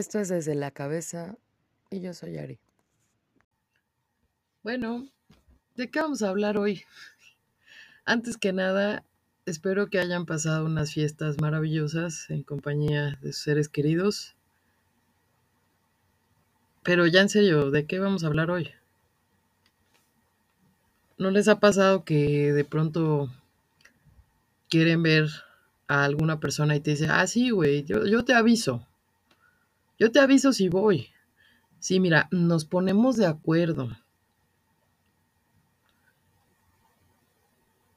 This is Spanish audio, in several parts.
Esto es desde la cabeza y yo soy Ari. Bueno, ¿de qué vamos a hablar hoy? Antes que nada, espero que hayan pasado unas fiestas maravillosas en compañía de sus seres queridos. Pero ya en serio, ¿de qué vamos a hablar hoy? ¿No les ha pasado que de pronto quieren ver a alguna persona y te dice, ah, sí, güey, yo, yo te aviso. Yo te aviso si voy. Sí, mira, nos ponemos de acuerdo.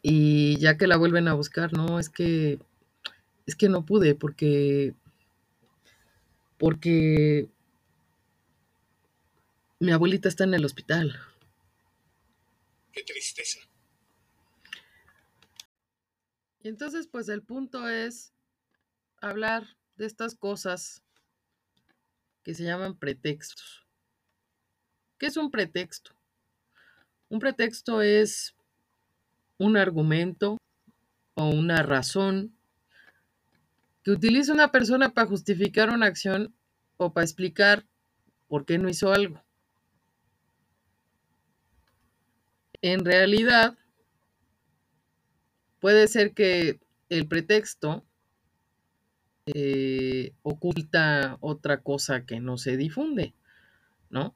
Y ya que la vuelven a buscar, no, es que es que no pude porque porque mi abuelita está en el hospital. Qué tristeza. Y entonces, pues el punto es hablar de estas cosas que se llaman pretextos. ¿Qué es un pretexto? Un pretexto es un argumento o una razón que utiliza una persona para justificar una acción o para explicar por qué no hizo algo. En realidad, puede ser que el pretexto eh, oculta otra cosa que no se difunde, ¿no?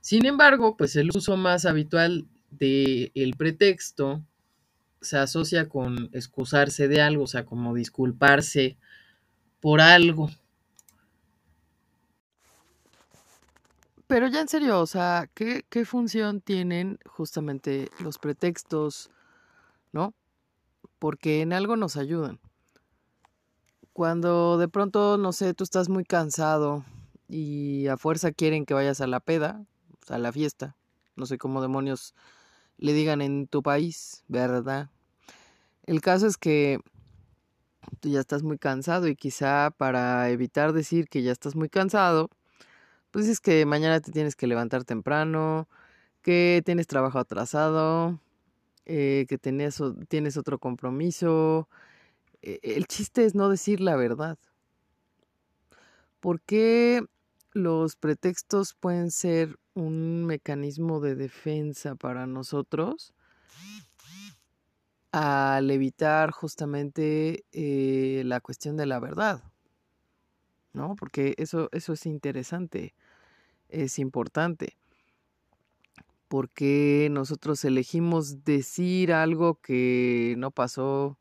Sin embargo, pues el uso más habitual del el pretexto se asocia con excusarse de algo, o sea, como disculparse por algo. Pero ya en serio, o sea, ¿qué, qué función tienen justamente los pretextos, ¿no? Porque en algo nos ayudan. Cuando de pronto, no sé, tú estás muy cansado y a fuerza quieren que vayas a la peda, a la fiesta, no sé cómo demonios le digan en tu país, ¿verdad? El caso es que tú ya estás muy cansado y quizá para evitar decir que ya estás muy cansado, pues es que mañana te tienes que levantar temprano, que tienes trabajo atrasado, eh, que tienes, tienes otro compromiso. E, el chiste es no decir la verdad. ¿Por qué los pretextos pueden ser un mecanismo de defensa para nosotros? al evitar justamente eh, la cuestión de la verdad, ¿no? Porque eso, eso es interesante, es importante, porque nosotros elegimos decir algo que no pasó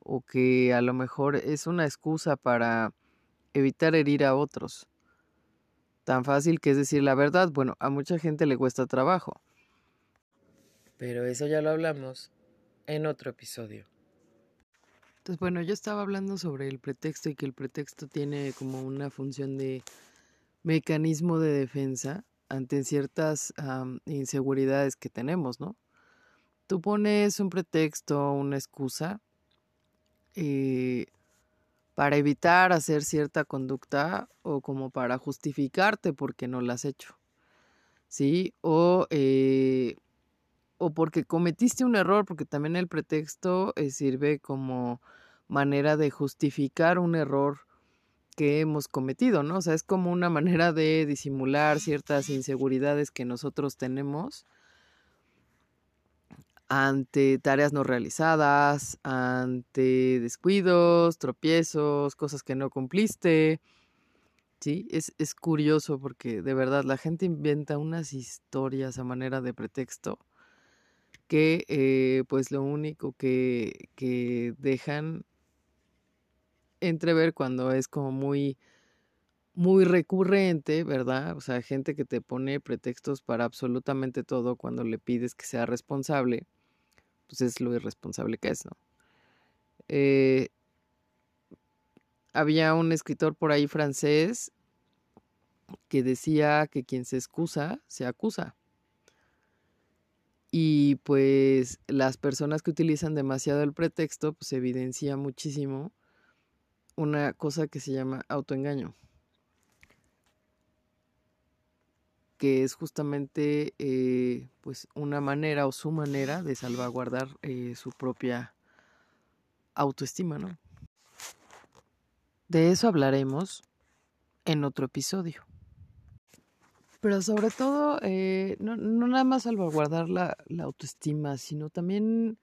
o que a lo mejor es una excusa para evitar herir a otros. Tan fácil que es decir la verdad, bueno, a mucha gente le cuesta trabajo. Pero eso ya lo hablamos en otro episodio. Entonces, bueno, yo estaba hablando sobre el pretexto y que el pretexto tiene como una función de mecanismo de defensa ante ciertas inseguridades que tenemos, ¿no? Tú pones un pretexto, una excusa eh, para evitar hacer cierta conducta o como para justificarte porque no la has hecho, ¿sí? O eh, o porque cometiste un error, porque también el pretexto eh, sirve como manera de justificar un error que hemos cometido, ¿no? O sea, es como una manera de disimular ciertas inseguridades que nosotros tenemos ante tareas no realizadas, ante descuidos, tropiezos, cosas que no cumpliste. Sí, es, es curioso porque de verdad la gente inventa unas historias a manera de pretexto que eh, pues lo único que, que dejan entrever cuando es como muy muy recurrente, ¿verdad? O sea, gente que te pone pretextos para absolutamente todo cuando le pides que sea responsable, pues es lo irresponsable que es, ¿no? Eh, había un escritor por ahí francés que decía que quien se excusa, se acusa. Y pues las personas que utilizan demasiado el pretexto, pues evidencia muchísimo una cosa que se llama autoengaño. Que es justamente eh, pues una manera o su manera de salvaguardar eh, su propia autoestima, ¿no? De eso hablaremos en otro episodio. Pero sobre todo, eh, no, nada más salvaguardar la, autoestima, sino también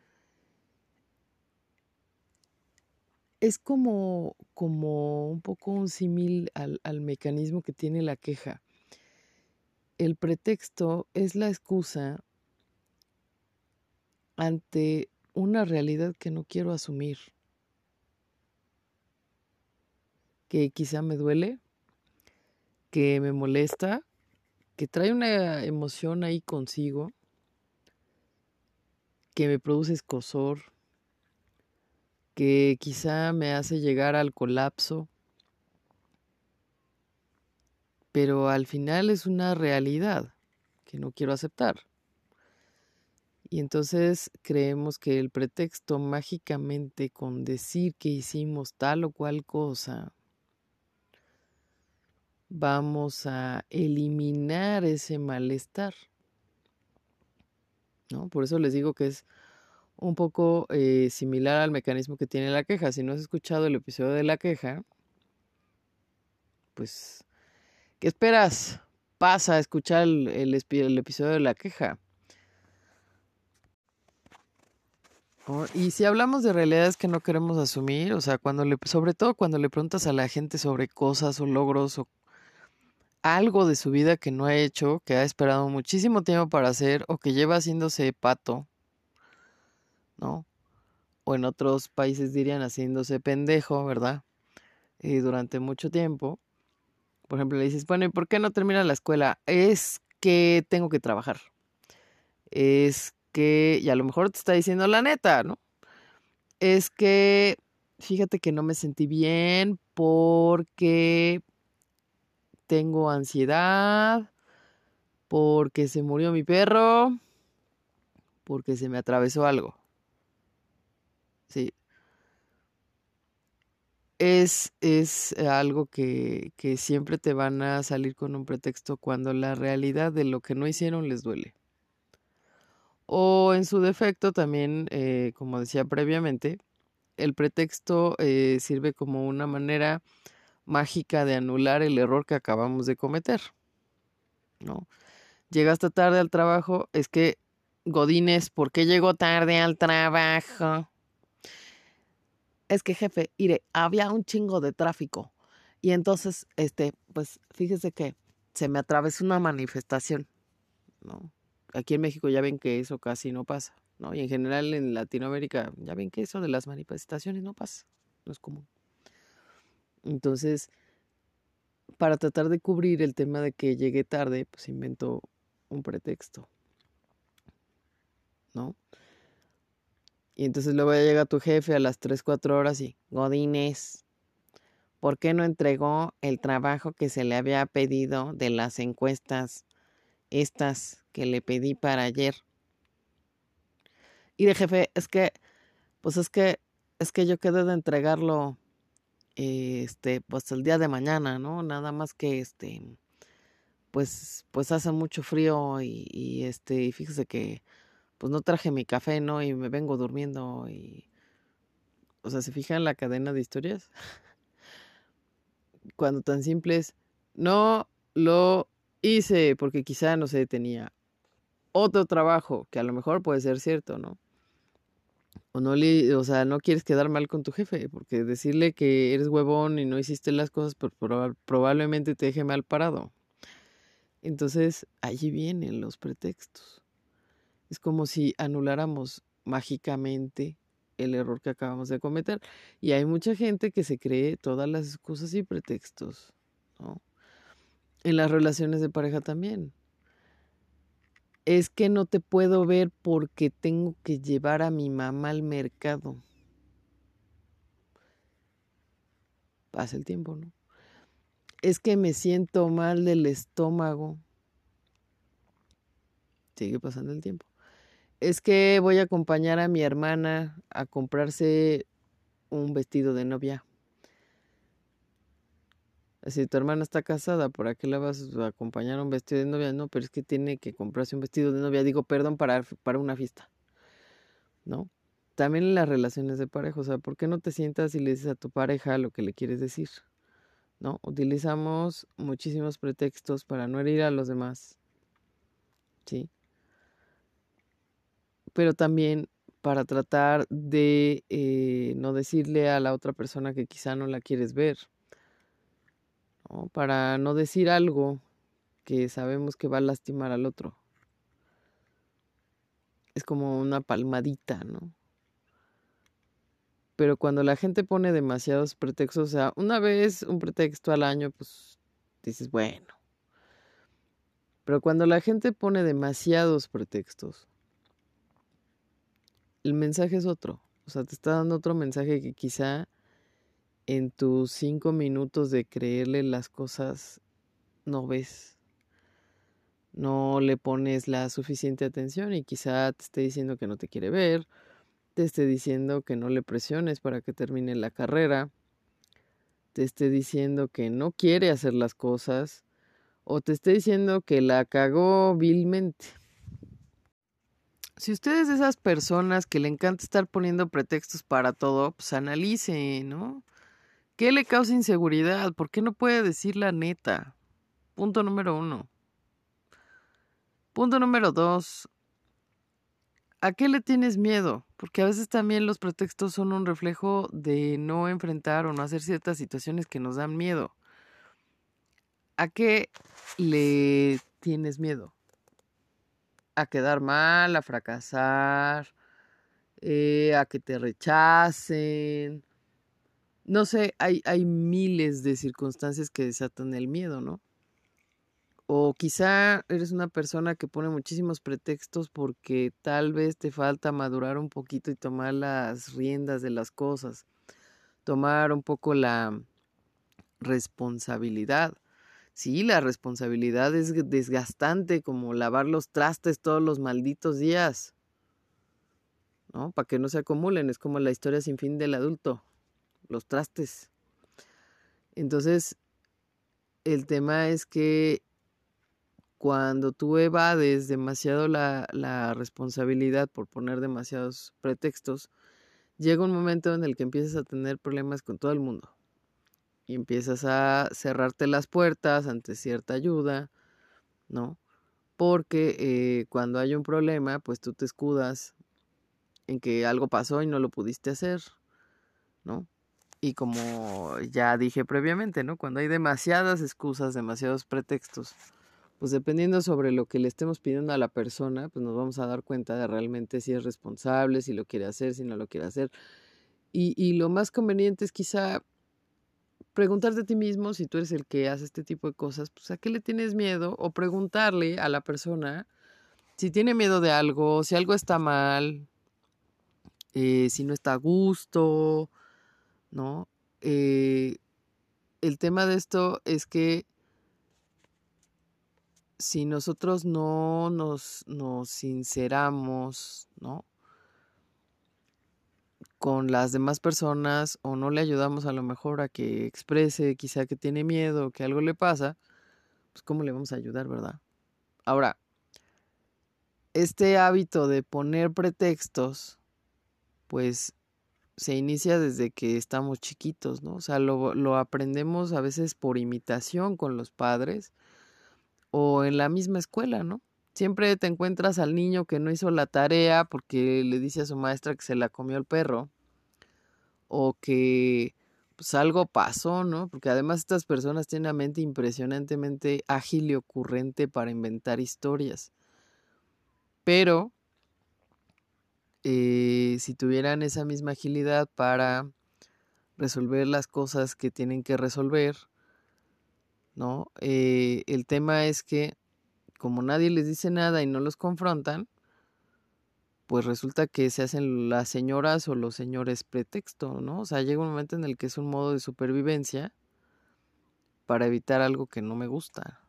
es como, como un poco un símil al mecanismo que tiene la queja. El pretexto es la excusa ante una realidad que no quiero asumir, que quizá me duele, que me molesta, que trae una emoción ahí consigo, que me produce escosor, que quizá me hace llegar al colapso, pero al final es una realidad que no quiero aceptar. Y entonces creemos que el pretexto mágicamente con decir que hicimos tal o cual cosa, vamos a eliminar ese malestar. ¿no? Por eso les digo que es un poco eh, similar al mecanismo que tiene la queja. Si no has escuchado el episodio de la queja, pues, ¿qué esperas? Pasa a escuchar el, episodio de la queja. Y si hablamos de realidades que no queremos asumir, o sea, cuando le, sobre todo cuando le preguntas a la gente sobre cosas o logros o algo de su vida que no ha hecho, que ha esperado muchísimo tiempo para hacer o que lleva haciéndose pato, ¿no? O en otros países dirían haciéndose pendejo, ¿verdad? Y durante mucho tiempo. Por ejemplo, le dices, bueno, ¿y por qué no termina la escuela? Es que tengo que trabajar. Es que, y a lo mejor te está diciendo la neta, ¿no? Es que, fíjate que no me sentí bien porque tengo ansiedad, porque se murió mi perro, porque se me atravesó algo. Sí. Es, es algo que, que siempre te van a salir con un pretexto cuando la realidad de lo que no hicieron les duele. O en su defecto también, eh, como decía previamente, el pretexto eh, sirve como una manera mágica de anular el error que acabamos de cometer. ¿No? Llegaste tarde al trabajo, es que Godínez, ¿por qué llegó tarde al trabajo? Es que jefe, mire, había un chingo de tráfico. Y entonces, este, pues fíjese que se me atravesó una manifestación, ¿no? aquí en México ya ven que eso casi no pasa, ¿no? Y en general en Latinoamérica ya ven que eso de las manifestaciones no pasa, no es común. Entonces, para tratar de cubrir el tema de que llegué tarde, pues invento un pretexto, ¿no? Y entonces luego ya llega tu jefe a las 3, 4 horas y, Godínez, ¿por qué no entregó el trabajo que se le había pedido de las encuestas estas que le pedí para ayer. Y de jefe, es que, pues es que, es que yo quedé de entregarlo, este, pues el día de mañana, ¿no? Nada más que, este, pues, pues hace mucho frío y, y este, y fíjese que, pues no traje mi café, ¿no? Y me vengo durmiendo y, o sea, ¿se fijan la cadena de historias? Cuando tan simples, no lo hice porque quizá no se tenía otro trabajo, que a lo mejor puede ser cierto, ¿no? O no le, o sea, no quieres quedar mal con tu jefe, porque decirle que eres huevón y no hiciste las cosas, pues probablemente te deje mal parado. Entonces, allí vienen los pretextos. Es como si anuláramos mágicamente el error que acabamos de cometer. Y hay mucha gente que se cree todas las excusas y pretextos, ¿no? En las relaciones de pareja también. Es que no te puedo ver porque tengo que llevar a mi mamá al mercado. Pasa el tiempo, ¿no? Es que me siento mal del estómago. Sigue pasando el tiempo. Es que voy a acompañar a mi hermana a comprarse un vestido de novia. Si tu hermana está casada, ¿por qué la vas a acompañar a un vestido de novia? No, pero es que tiene que comprarse un vestido de novia. Digo, perdón, para, para una fiesta. ¿No? También en las relaciones de pareja. O sea, ¿por qué no te sientas y le dices a tu pareja lo que le quieres decir? ¿no? Utilizamos muchísimos pretextos para no herir a los demás, ¿sí? Pero también para tratar de eh, no decirle a la otra persona que quizá no la quieres ver. Para no decir algo que sabemos que va a lastimar al otro. Es como una palmadita, ¿no? pero cuando la gente pone demasiados pretextos, o sea, una vez un pretexto al año, pues dices, bueno. Pero cuando la gente pone demasiados pretextos, el mensaje es otro. O sea, te está dando otro mensaje que quizá en tus cinco minutos de creerle las cosas no ves. No le pones la suficiente atención y quizá te esté diciendo que no te quiere ver te esté diciendo que no le presiones para que termine la carrera, te esté diciendo que no quiere hacer las cosas o te esté diciendo que la cagó vilmente. Si usted es de esas personas que le encanta estar poniendo pretextos para todo, pues analice, ¿no? ¿Qué le causa inseguridad? ¿Por qué no puede decir la neta? Punto número uno. Punto número dos. ¿A qué le tienes miedo? Porque a veces también los pretextos son un reflejo de no enfrentar o no hacer ciertas situaciones que nos dan miedo. ¿A qué le tienes miedo? A quedar mal, a fracasar, eh, a que te rechacen. No sé, hay, hay miles de circunstancias que desatan el miedo, ¿no? O quizá eres una persona que pone muchísimos pretextos porque tal vez te falta madurar un poquito y tomar las riendas de las cosas, tomar un poco la responsabilidad. Sí, la responsabilidad es desgastante como lavar los trastes todos los malditos días. ¿No? Para que no se acumulen, es como la historia sin fin del adulto, los trastes. Entonces, el tema es que cuando tú evades demasiado la, la, responsabilidad por poner demasiados pretextos, llega un momento en el que empiezas a tener problemas con todo el mundo y empiezas a cerrarte las puertas ante cierta ayuda, ¿no? Porque eh, cuando hay un problema, pues tú te escudas en que algo pasó y no lo pudiste hacer, ¿no? Y como ya dije previamente, ¿no? Cuando hay demasiadas excusas, demasiados pretextos, pues dependiendo sobre lo que le estemos pidiendo a la persona, pues nos vamos a dar cuenta de realmente si es responsable, si lo quiere hacer, si no lo quiere hacer. Y, y lo más conveniente es quizá preguntarte a ti mismo, si tú eres el que hace este tipo de cosas, pues a qué le tienes miedo o preguntarle a la persona si tiene miedo de algo, si algo está mal, eh, si no está a gusto, ¿no? Eh, el tema de esto es que si nosotros no nos, nos sinceramos, ¿no? Con las demás personas o no le ayudamos a lo mejor a que exprese quizá que tiene miedo, que algo le pasa, pues ¿cómo le vamos a ayudar, verdad? Ahora, este hábito de poner pretextos, pues se inicia desde que estamos chiquitos, ¿no? O sea, lo, lo aprendemos a veces por imitación con los padres o en la misma escuela, ¿no? Siempre te encuentras al niño que no hizo la tarea porque le dice a su maestra que se la comió el perro o que pues algo pasó, ¿no? Porque además estas personas tienen una mente impresionantemente ágil y ocurrente para inventar historias. Pero eh, si tuvieran esa misma agilidad para resolver las cosas que tienen que resolver, ¿no? Eh, el tema es que como nadie les dice nada y no los confrontan, pues resulta que se hacen las señoras o los señores pretexto, ¿no? O sea, llega un momento en el que es un modo de supervivencia para evitar algo que no me gusta,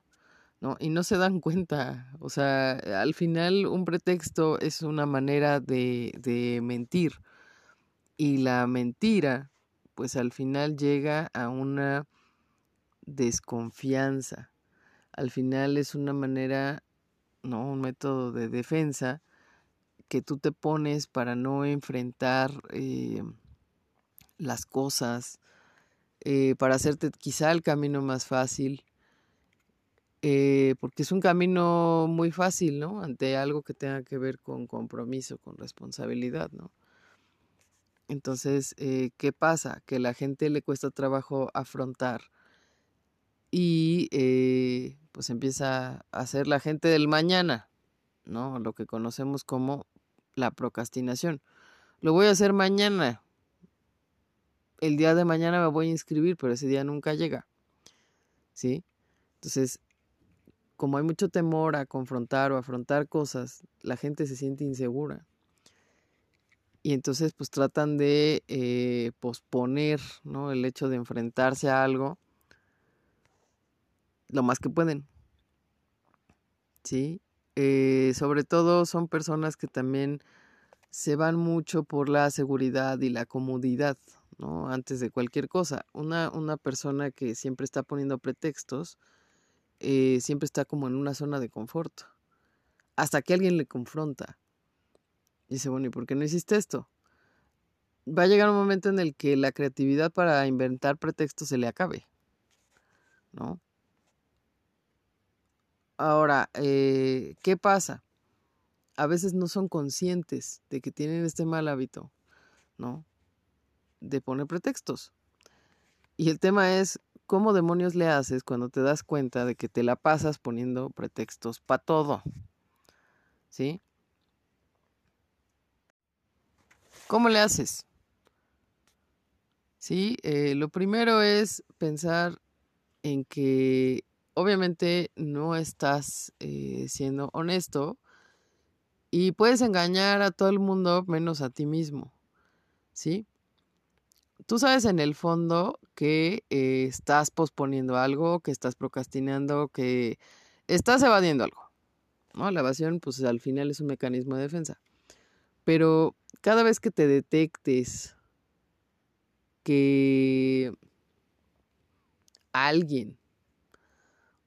¿no? Y no se dan cuenta, o sea, al final un pretexto es una manera de, de mentir y la mentira, pues al final llega a una desconfianza. Al final es una manera, no, un método de defensa que tú te pones para no enfrentar eh, las cosas, eh, para hacerte quizá el camino más fácil, eh, porque es un camino muy fácil, ¿no? Ante algo que tenga que ver con compromiso, con responsabilidad, ¿no? Entonces, ¿qué pasa? Que a la gente le cuesta trabajo afrontar y eh, pues empieza a ser la gente del mañana, ¿no? Lo que conocemos como la procrastinación. Lo voy a hacer mañana. El día de mañana me voy a inscribir, pero ese día nunca llega. ¿Sí? Entonces, como hay mucho temor a confrontar o afrontar cosas, la gente se siente insegura. Y entonces pues tratan de eh, posponer ¿no? el hecho de enfrentarse a algo lo más que pueden. ¿Sí? Eh, sobre todo son personas que también se van mucho por la seguridad y la comodidad, ¿no? Antes de cualquier cosa. Una, una persona que siempre está poniendo pretextos, eh, siempre está como en una zona de confort. Hasta que alguien le confronta. Y dice, bueno, ¿y por qué no hiciste esto? Va a llegar un momento en el que la creatividad para inventar pretextos se le acabe. ¿No? Ahora, eh, ¿qué pasa? A veces no son conscientes de que tienen este mal hábito, ¿no? De poner pretextos. Y el tema es, ¿cómo demonios le haces cuando te das cuenta de que te la pasas poniendo pretextos para todo? ¿Sí? ¿Cómo le haces? Sí, eh, lo primero es pensar en que obviamente no estás eh, siendo honesto y puedes engañar a todo el mundo menos a ti mismo, ¿sí? tú sabes en el fondo que eh, estás posponiendo algo, que estás procrastinando, que estás evadiendo algo. ¿no? La evasión, pues al final es un mecanismo de defensa. Pero cada vez que te detectes que alguien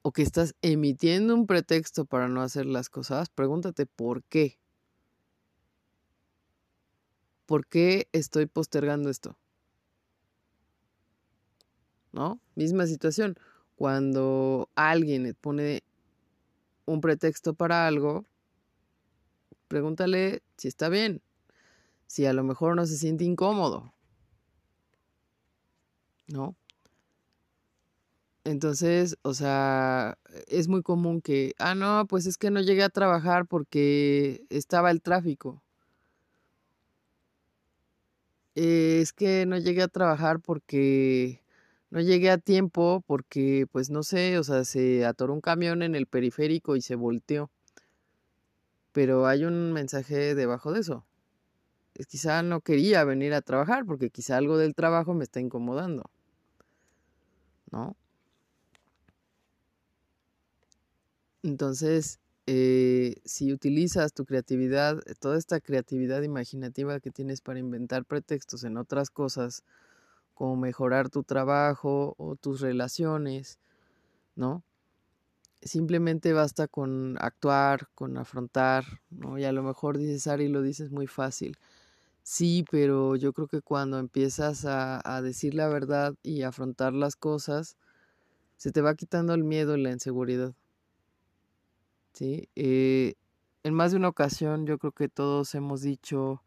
o que estás emitiendo un pretexto para no hacer las cosas, pregúntate por qué. ¿Por qué estoy postergando esto? ¿no? Misma situación. Cuando alguien pone un pretexto para algo, pregúntale si está bien, si a lo mejor no se siente incómodo, ¿no? Entonces, o sea, es muy común que, ah, no, pues es que no llegué a trabajar porque estaba el tráfico. es que no llegué a trabajar porque no llegué a tiempo porque, pues no sé, o sea, se atoró un camión en el periférico y se volteó. Pero hay un mensaje debajo de eso. Es quizá no quería venir a trabajar porque quizá algo del trabajo me está incomodando. ¿No? Entonces, eh, si utilizas tu creatividad, toda esta creatividad imaginativa que tienes para inventar pretextos en otras cosas, como mejorar tu trabajo o tus relaciones, ¿no? Simplemente basta con actuar, con afrontar, ¿no? Y a lo mejor dices, Ari, lo dices muy fácil. Sí, pero yo creo que cuando empiezas a, decir la verdad y afrontar las cosas, se te va quitando el miedo y la inseguridad. ¿Sí? Eh, en más de una ocasión yo creo que todos hemos dicho,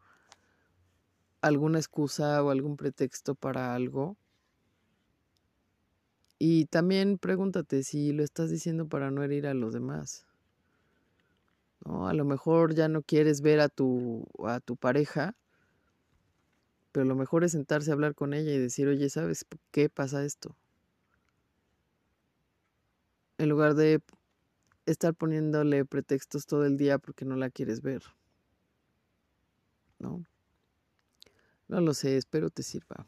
alguna excusa o algún pretexto para algo. Y también pregúntate si lo estás diciendo para no herir a los demás. ¿No? A lo mejor ya no quieres ver a tu, a tu pareja, pero lo mejor es sentarse a hablar con ella y decir, oye, ¿sabes qué pasa esto? En lugar de estar poniéndole pretextos todo el día porque no la quieres ver. ¿No? No lo sé, espero te sirva.